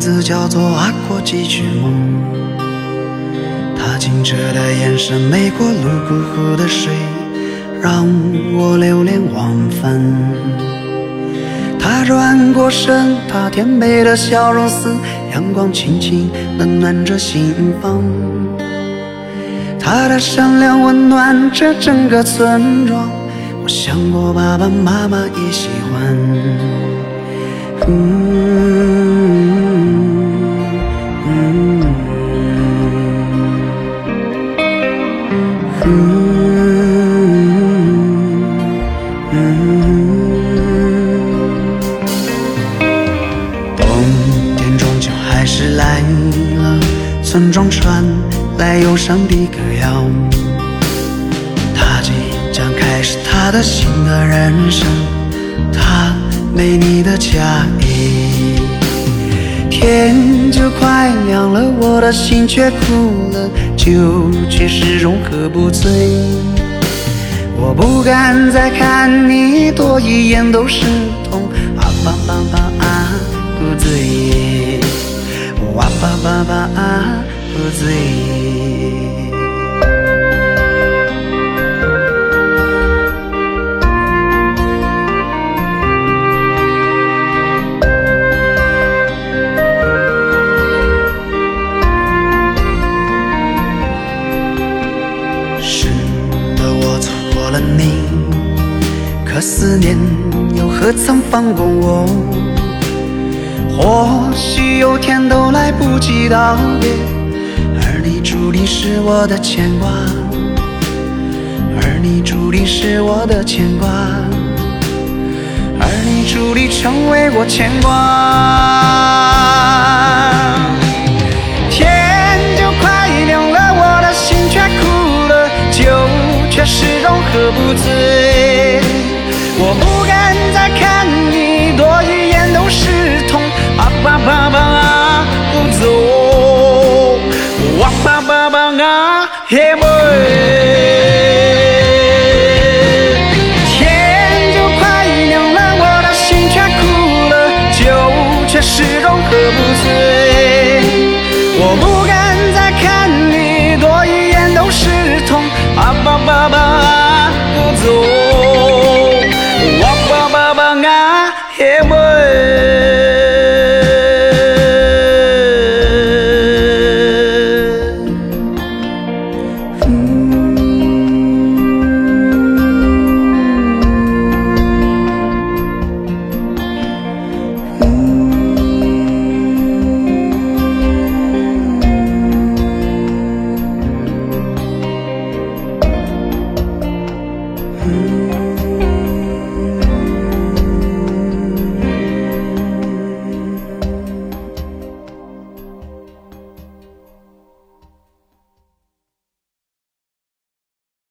字叫做阿过几曲梦。他清澈的眼神，没过泸沽湖的水，让我流连忘返。他转过身，他甜美的笑容似阳光，轻轻温暖着心房。他的善良温暖着整个村庄。我想我爸爸妈妈也喜欢。冬了，村庄传来忧伤的歌谣。他即将开始他的新的人生，他美丽的嫁衣。天就快亮了，我的心却哭了，酒却始终喝不醉。我不敢再看你多一眼都是痛，啊吧吧吧啊，不醉，哇吧吧吧啊，不醉。是的，我错过了你，可思念又何曾放过我？或许有天都来不及道别，而你注定是我的牵挂，而你注定是我的牵挂，而你注定成为我牵挂。把我。天就快亮了，我的心却哭了，酒却始终喝不醉。